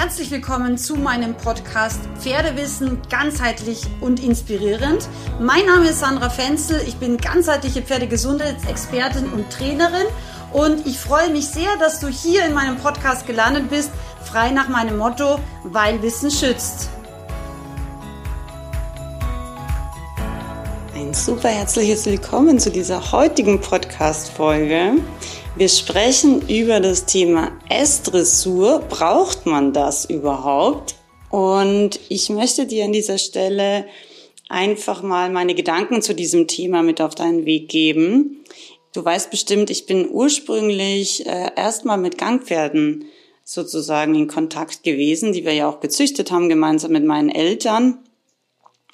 Herzlich willkommen zu meinem Podcast Pferdewissen ganzheitlich und inspirierend. Mein Name ist Sandra Fenzel, ich bin ganzheitliche Pferdegesundheitsexpertin und Trainerin und ich freue mich sehr, dass du hier in meinem Podcast gelandet bist, frei nach meinem Motto, weil Wissen schützt. Ein super herzliches Willkommen zu dieser heutigen Podcast-Folge. Wir sprechen über das Thema S-Dressur. Braucht man das überhaupt? Und ich möchte dir an dieser Stelle einfach mal meine Gedanken zu diesem Thema mit auf deinen Weg geben. Du weißt bestimmt, ich bin ursprünglich äh, erstmal mit Gangpferden sozusagen in Kontakt gewesen, die wir ja auch gezüchtet haben, gemeinsam mit meinen Eltern.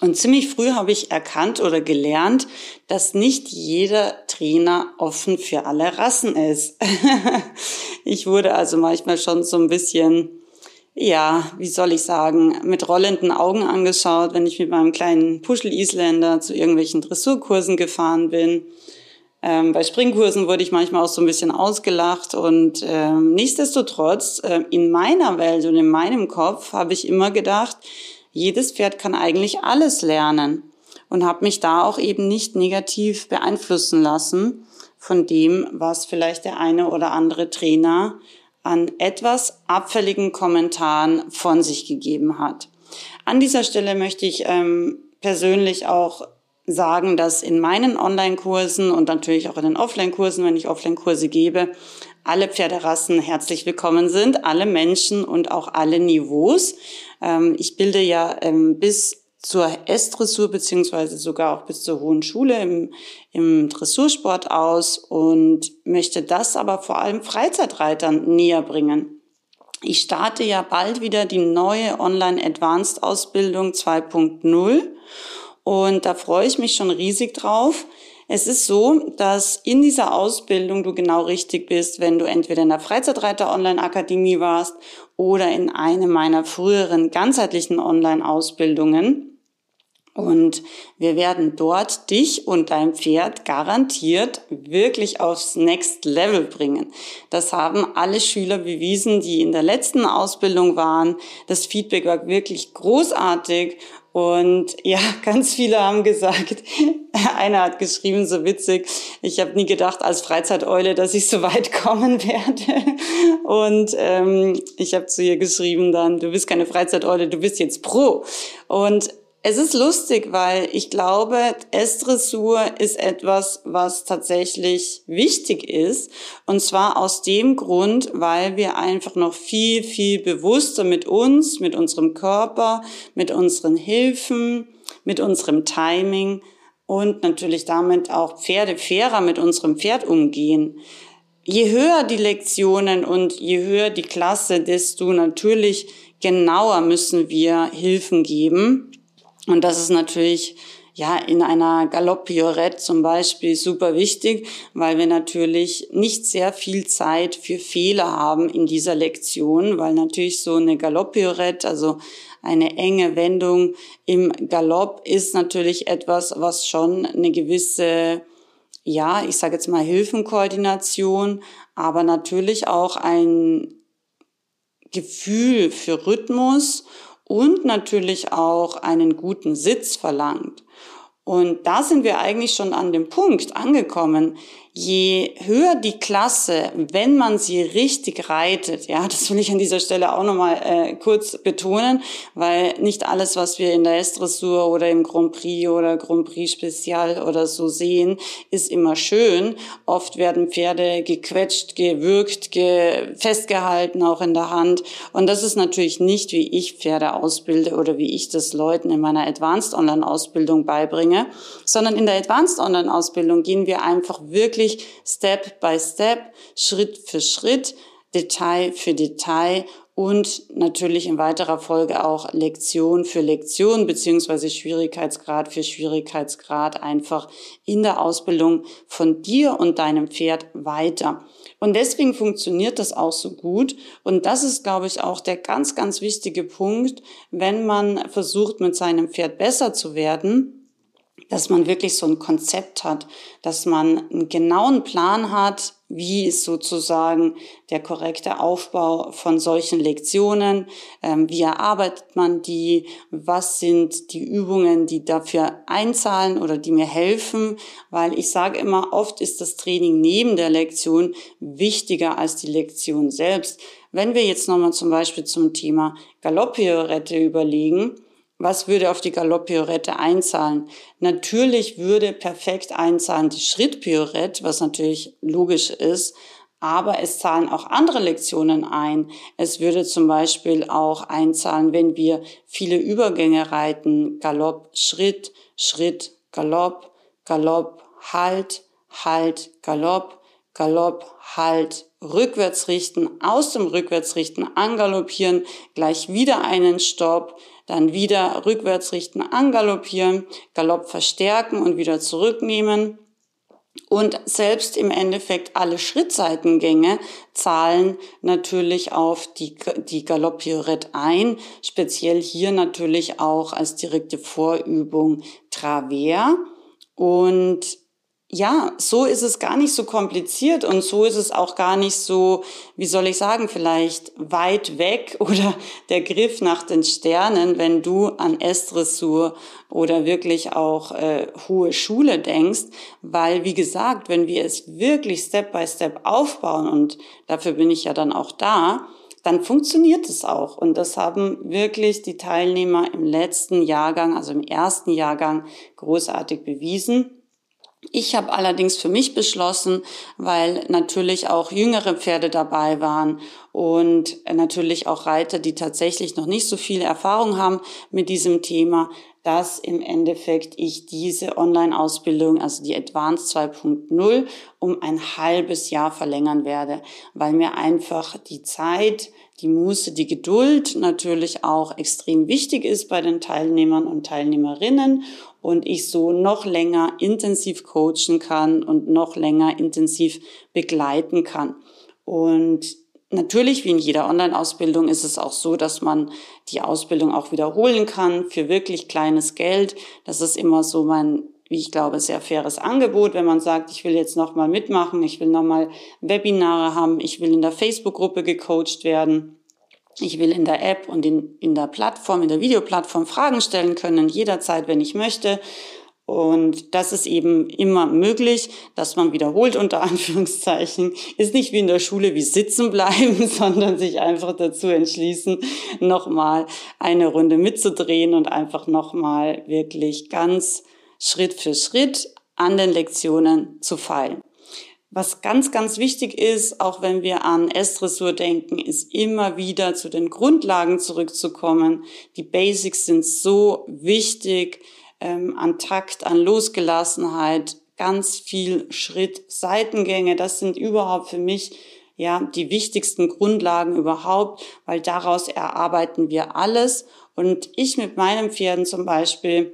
Und ziemlich früh habe ich erkannt oder gelernt, dass nicht jeder Trainer offen für alle Rassen ist. ich wurde also manchmal schon so ein bisschen, ja, wie soll ich sagen, mit rollenden Augen angeschaut, wenn ich mit meinem kleinen Puschel-Isländer zu irgendwelchen Dressurkursen gefahren bin. Ähm, bei Springkursen wurde ich manchmal auch so ein bisschen ausgelacht und ähm, nichtsdestotrotz, äh, in meiner Welt und in meinem Kopf habe ich immer gedacht, jedes Pferd kann eigentlich alles lernen und habe mich da auch eben nicht negativ beeinflussen lassen von dem, was vielleicht der eine oder andere Trainer an etwas abfälligen Kommentaren von sich gegeben hat. An dieser Stelle möchte ich ähm, persönlich auch sagen, dass in meinen Online-Kursen und natürlich auch in den Offline-Kursen, wenn ich Offline-Kurse gebe, alle Pferderassen herzlich willkommen sind, alle Menschen und auch alle Niveaus. Ähm, ich bilde ja ähm, bis zur S-Dressur beziehungsweise sogar auch bis zur hohen Schule im, im Dressursport aus und möchte das aber vor allem Freizeitreitern näher bringen. Ich starte ja bald wieder die neue Online Advanced Ausbildung 2.0 und da freue ich mich schon riesig drauf. Es ist so, dass in dieser Ausbildung du genau richtig bist, wenn du entweder in der Freizeitreiter Online Akademie warst oder in einem meiner früheren ganzheitlichen Online Ausbildungen. Und wir werden dort dich und dein Pferd garantiert wirklich aufs Next Level bringen. Das haben alle Schüler bewiesen, die in der letzten Ausbildung waren. Das Feedback war wirklich großartig und ja, ganz viele haben gesagt, einer hat geschrieben, so witzig, ich habe nie gedacht als Freizeiteule, dass ich so weit kommen werde. Und ähm, ich habe zu ihr geschrieben dann, du bist keine Freizeiteule, du bist jetzt Pro. Und es ist lustig, weil ich glaube, S-Dressur ist etwas, was tatsächlich wichtig ist. Und zwar aus dem Grund, weil wir einfach noch viel, viel bewusster mit uns, mit unserem Körper, mit unseren Hilfen, mit unserem Timing und natürlich damit auch Pferde fairer mit unserem Pferd umgehen. Je höher die Lektionen und je höher die Klasse, desto natürlich genauer müssen wir Hilfen geben und das ist natürlich ja, in einer Galopp-Piorette zum Beispiel super wichtig, weil wir natürlich nicht sehr viel Zeit für Fehler haben in dieser Lektion, weil natürlich so eine Galopp-Piorette, also eine enge Wendung im Galopp ist natürlich etwas, was schon eine gewisse, ja, ich sage jetzt mal Hilfenkoordination, aber natürlich auch ein Gefühl für Rhythmus und natürlich auch einen guten Sitz verlangt. Und da sind wir eigentlich schon an dem Punkt angekommen, je höher die Klasse, wenn man sie richtig reitet, ja, das will ich an dieser Stelle auch nochmal äh, kurz betonen, weil nicht alles, was wir in der S-Dressur oder im Grand Prix oder Grand Prix Spezial oder so sehen, ist immer schön. Oft werden Pferde gequetscht, gewürgt, ge festgehalten, auch in der Hand. Und das ist natürlich nicht, wie ich Pferde ausbilde oder wie ich das Leuten in meiner Advanced Online Ausbildung beibringe, sondern in der Advanced Online Ausbildung gehen wir einfach wirklich Step by Step, Schritt für Schritt, Detail für Detail und natürlich in weiterer Folge auch Lektion für Lektion beziehungsweise Schwierigkeitsgrad für Schwierigkeitsgrad einfach in der Ausbildung von dir und deinem Pferd weiter. Und deswegen funktioniert das auch so gut. Und das ist, glaube ich, auch der ganz, ganz wichtige Punkt, wenn man versucht, mit seinem Pferd besser zu werden dass man wirklich so ein Konzept hat, dass man einen genauen Plan hat, wie ist sozusagen der korrekte Aufbau von solchen Lektionen, ähm, wie erarbeitet man die, was sind die Übungen, die dafür einzahlen oder die mir helfen, weil ich sage immer, oft ist das Training neben der Lektion wichtiger als die Lektion selbst. Wenn wir jetzt nochmal zum Beispiel zum Thema Galopppiorette überlegen, was würde auf die Galopp-Piorette einzahlen? Natürlich würde perfekt einzahlen die Schritt-Piorette, was natürlich logisch ist, aber es zahlen auch andere Lektionen ein. Es würde zum Beispiel auch einzahlen, wenn wir viele Übergänge reiten, Galopp, Schritt, Schritt, Galopp, Galopp, Halt, Halt, Galopp, Galopp, Halt, rückwärts richten, aus dem Rückwärtsrichten angaloppieren, gleich wieder einen Stopp, dann wieder rückwärts richten, angaloppieren, Galopp verstärken und wieder zurücknehmen. Und selbst im Endeffekt alle Schrittseitengänge zahlen natürlich auf die, die Galopp-Pirouette ein. Speziell hier natürlich auch als direkte Vorübung Travers. Und ja, so ist es gar nicht so kompliziert und so ist es auch gar nicht so, wie soll ich sagen, vielleicht weit weg oder der Griff nach den Sternen, wenn du an S-Dressur oder wirklich auch äh, hohe Schule denkst, weil wie gesagt, wenn wir es wirklich Step by Step aufbauen und dafür bin ich ja dann auch da, dann funktioniert es auch. Und das haben wirklich die Teilnehmer im letzten Jahrgang, also im ersten Jahrgang, großartig bewiesen. Ich habe allerdings für mich beschlossen, weil natürlich auch jüngere Pferde dabei waren und natürlich auch Reiter, die tatsächlich noch nicht so viel Erfahrung haben mit diesem Thema, dass im Endeffekt ich diese Online-Ausbildung, also die Advanced 2.0, um ein halbes Jahr verlängern werde, weil mir einfach die Zeit, die Muße, die Geduld natürlich auch extrem wichtig ist bei den Teilnehmern und Teilnehmerinnen und ich so noch länger intensiv coachen kann und noch länger intensiv begleiten kann. Und natürlich, wie in jeder Online-Ausbildung, ist es auch so, dass man die Ausbildung auch wiederholen kann für wirklich kleines Geld. Das ist immer so mein wie ich glaube, sehr faires Angebot, wenn man sagt, ich will jetzt nochmal mitmachen, ich will nochmal Webinare haben, ich will in der Facebook-Gruppe gecoacht werden. Ich will in der App und in, in der Plattform, in der Videoplattform Fragen stellen können, jederzeit, wenn ich möchte. Und das ist eben immer möglich, dass man wiederholt unter Anführungszeichen. Ist nicht wie in der Schule wie sitzen bleiben, sondern sich einfach dazu entschließen, nochmal eine Runde mitzudrehen und einfach nochmal wirklich ganz Schritt für Schritt an den Lektionen zu feilen. Was ganz, ganz wichtig ist, auch wenn wir an S-Dressur denken, ist immer wieder zu den Grundlagen zurückzukommen. Die Basics sind so wichtig, ähm, an Takt, an Losgelassenheit, ganz viel Schritt, Seitengänge. Das sind überhaupt für mich ja die wichtigsten Grundlagen überhaupt, weil daraus erarbeiten wir alles. Und ich mit meinen Pferden zum Beispiel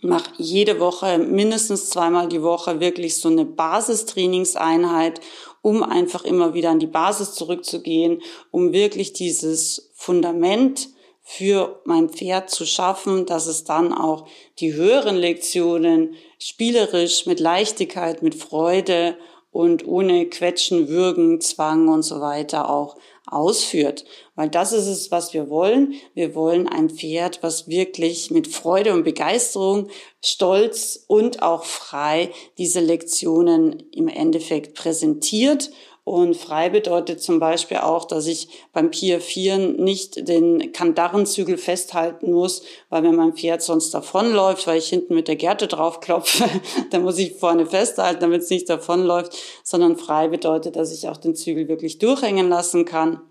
mache jede Woche, mindestens zweimal die Woche wirklich so eine Basistrainingseinheit, um einfach immer wieder an die Basis zurückzugehen, um wirklich dieses Fundament für mein Pferd zu schaffen, dass es dann auch die höheren Lektionen spielerisch, mit Leichtigkeit, mit Freude und ohne Quetschen, Würgen, Zwang und so weiter auch ausführt. Weil das ist es, was wir wollen. Wir wollen ein Pferd, was wirklich mit Freude und Begeisterung, Stolz und auch frei diese Lektionen im Endeffekt präsentiert und frei bedeutet zum Beispiel auch, dass ich beim Pier 4 nicht den Kandarrenzügel festhalten muss, weil wenn mein Pferd sonst davonläuft, weil ich hinten mit der Gerte draufklopfe, dann muss ich vorne festhalten, damit es nicht davonläuft, sondern frei bedeutet, dass ich auch den Zügel wirklich durchhängen lassen kann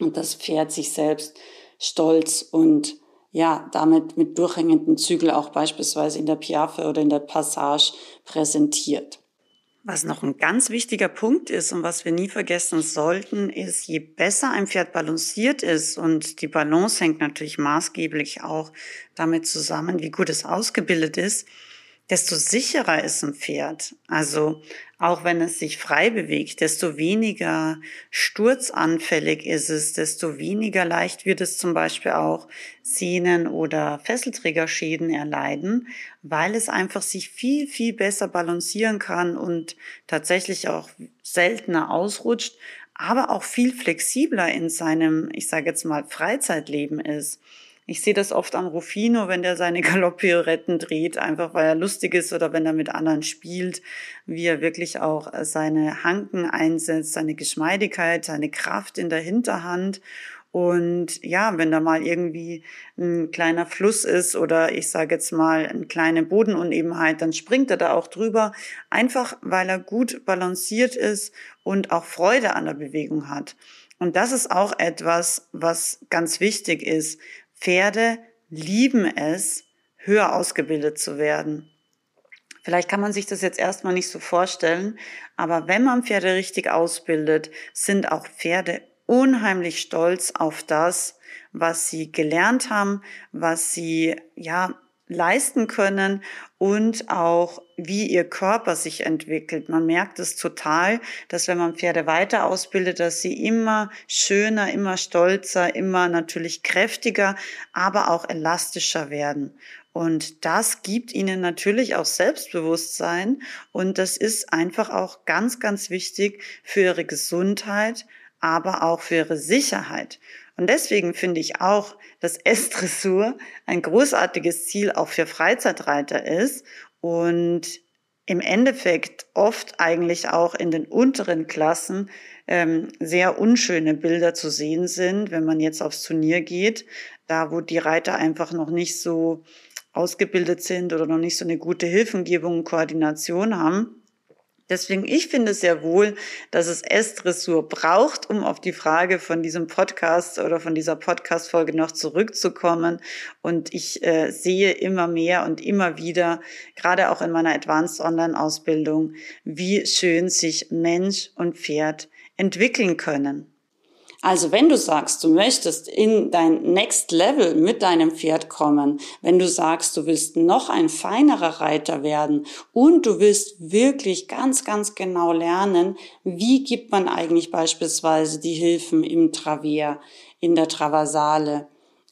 und das Pferd sich selbst stolz und ja, damit mit durchhängenden Zügel auch beispielsweise in der Piaffe oder in der Passage präsentiert. Was noch ein ganz wichtiger Punkt ist und was wir nie vergessen sollten, ist, je besser ein Pferd balanciert ist und die Balance hängt natürlich maßgeblich auch damit zusammen, wie gut es ausgebildet ist, desto sicherer ist ein Pferd. Also auch wenn es sich frei bewegt, desto weniger sturzanfällig ist es, desto weniger leicht wird es zum Beispiel auch Sehnen- oder Fesselträgerschäden erleiden, weil es einfach sich viel, viel besser balancieren kann und tatsächlich auch seltener ausrutscht, aber auch viel flexibler in seinem, ich sage jetzt mal, Freizeitleben ist. Ich sehe das oft am Rufino, wenn der seine Galopppirouetten dreht, einfach weil er lustig ist oder wenn er mit anderen spielt, wie er wirklich auch seine Hanken einsetzt, seine Geschmeidigkeit, seine Kraft in der Hinterhand. Und ja, wenn da mal irgendwie ein kleiner Fluss ist oder ich sage jetzt mal eine kleine Bodenunebenheit, dann springt er da auch drüber, einfach weil er gut balanciert ist und auch Freude an der Bewegung hat. Und das ist auch etwas, was ganz wichtig ist. Pferde lieben es, höher ausgebildet zu werden. Vielleicht kann man sich das jetzt erstmal nicht so vorstellen, aber wenn man Pferde richtig ausbildet, sind auch Pferde unheimlich stolz auf das, was sie gelernt haben, was sie ja leisten können und auch wie ihr Körper sich entwickelt. Man merkt es total, dass wenn man Pferde weiter ausbildet, dass sie immer schöner, immer stolzer, immer natürlich kräftiger, aber auch elastischer werden. Und das gibt ihnen natürlich auch Selbstbewusstsein und das ist einfach auch ganz, ganz wichtig für ihre Gesundheit, aber auch für ihre Sicherheit. Und deswegen finde ich auch, dass S-Dressur ein großartiges Ziel auch für Freizeitreiter ist und im Endeffekt oft eigentlich auch in den unteren Klassen ähm, sehr unschöne Bilder zu sehen sind, wenn man jetzt aufs Turnier geht, da wo die Reiter einfach noch nicht so ausgebildet sind oder noch nicht so eine gute Hilfengebung und Koordination haben. Deswegen, ich finde sehr wohl, dass es S-Dressur braucht, um auf die Frage von diesem Podcast oder von dieser Podcast-Folge noch zurückzukommen. Und ich äh, sehe immer mehr und immer wieder, gerade auch in meiner Advanced Online-Ausbildung, wie schön sich Mensch und Pferd entwickeln können. Also wenn du sagst, du möchtest in dein Next Level mit deinem Pferd kommen, wenn du sagst, du willst noch ein feinerer Reiter werden und du willst wirklich ganz, ganz genau lernen, wie gibt man eigentlich beispielsweise die Hilfen im Travier, in der Traversale,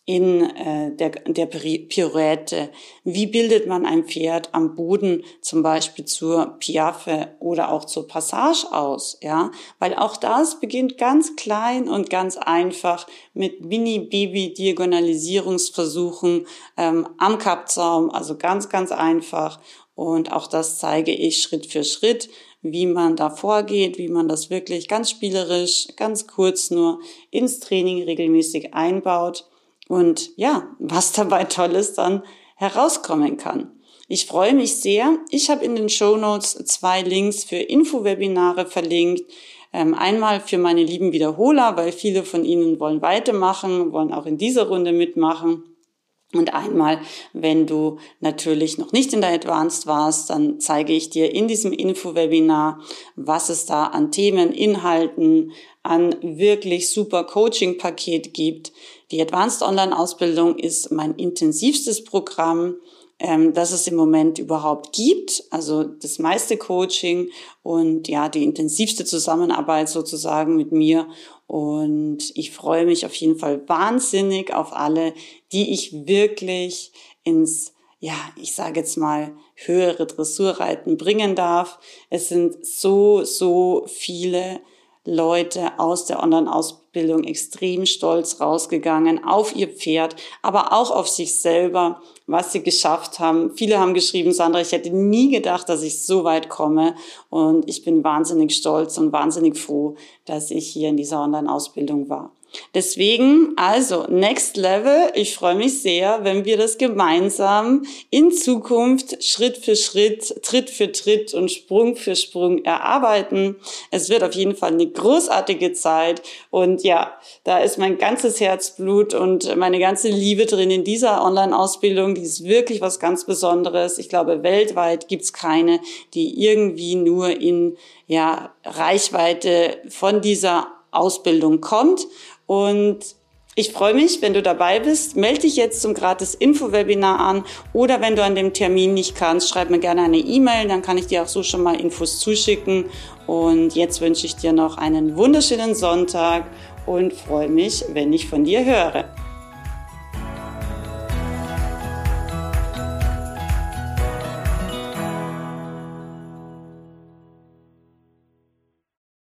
in äh, der, der Pirouette. Wie bildet man ein Pferd am Boden zum Beispiel zur Piaffe oder auch zur Passage aus? Ja, weil auch das beginnt ganz klein und ganz einfach mit Mini-Baby-Diagonalisierungsversuchen ähm, am Kappzaum, also ganz, ganz einfach. Und auch das zeige ich Schritt für Schritt wie man da vorgeht, wie man das wirklich ganz spielerisch, ganz kurz nur ins Training regelmäßig einbaut und ja, was dabei Tolles dann herauskommen kann. Ich freue mich sehr. Ich habe in den Show Notes zwei Links für Infowebinare verlinkt. Ähm, einmal für meine lieben Wiederholer, weil viele von ihnen wollen weitermachen, wollen auch in dieser Runde mitmachen. Und einmal, wenn du natürlich noch nicht in der Advanced warst, dann zeige ich dir in diesem Info-Webinar, was es da an Themen, Inhalten, an wirklich super Coaching-Paket gibt. Die Advanced Online-Ausbildung ist mein intensivstes Programm, ähm, das es im Moment überhaupt gibt. Also das meiste Coaching und ja, die intensivste Zusammenarbeit sozusagen mit mir. Und ich freue mich auf jeden Fall wahnsinnig auf alle, die ich wirklich ins ja, ich sage jetzt mal, höhere Dressurreiten bringen darf. Es sind so, so viele Leute aus der Online-Ausbildung extrem stolz rausgegangen auf ihr Pferd, aber auch auf sich selber, was sie geschafft haben. Viele haben geschrieben, Sandra, ich hätte nie gedacht, dass ich so weit komme und ich bin wahnsinnig stolz und wahnsinnig froh, dass ich hier in dieser Online-Ausbildung war. Deswegen, also Next Level, ich freue mich sehr, wenn wir das gemeinsam in Zukunft Schritt für Schritt, Tritt für Tritt und Sprung für Sprung erarbeiten. Es wird auf jeden Fall eine großartige Zeit und ja, da ist mein ganzes Herzblut und meine ganze Liebe drin in dieser Online-Ausbildung. Die ist wirklich was ganz Besonderes. Ich glaube, weltweit gibt's keine, die irgendwie nur in ja, Reichweite von dieser Ausbildung kommt. Und Ich freue mich, wenn du dabei bist. Melde dich jetzt zum gratis Info-Webinar an oder wenn du an dem Termin nicht kannst, schreib mir gerne eine E-Mail, dann kann ich dir auch so schon mal Infos zuschicken. Und jetzt wünsche ich dir noch einen wunderschönen Sonntag und freue mich, wenn ich von dir höre.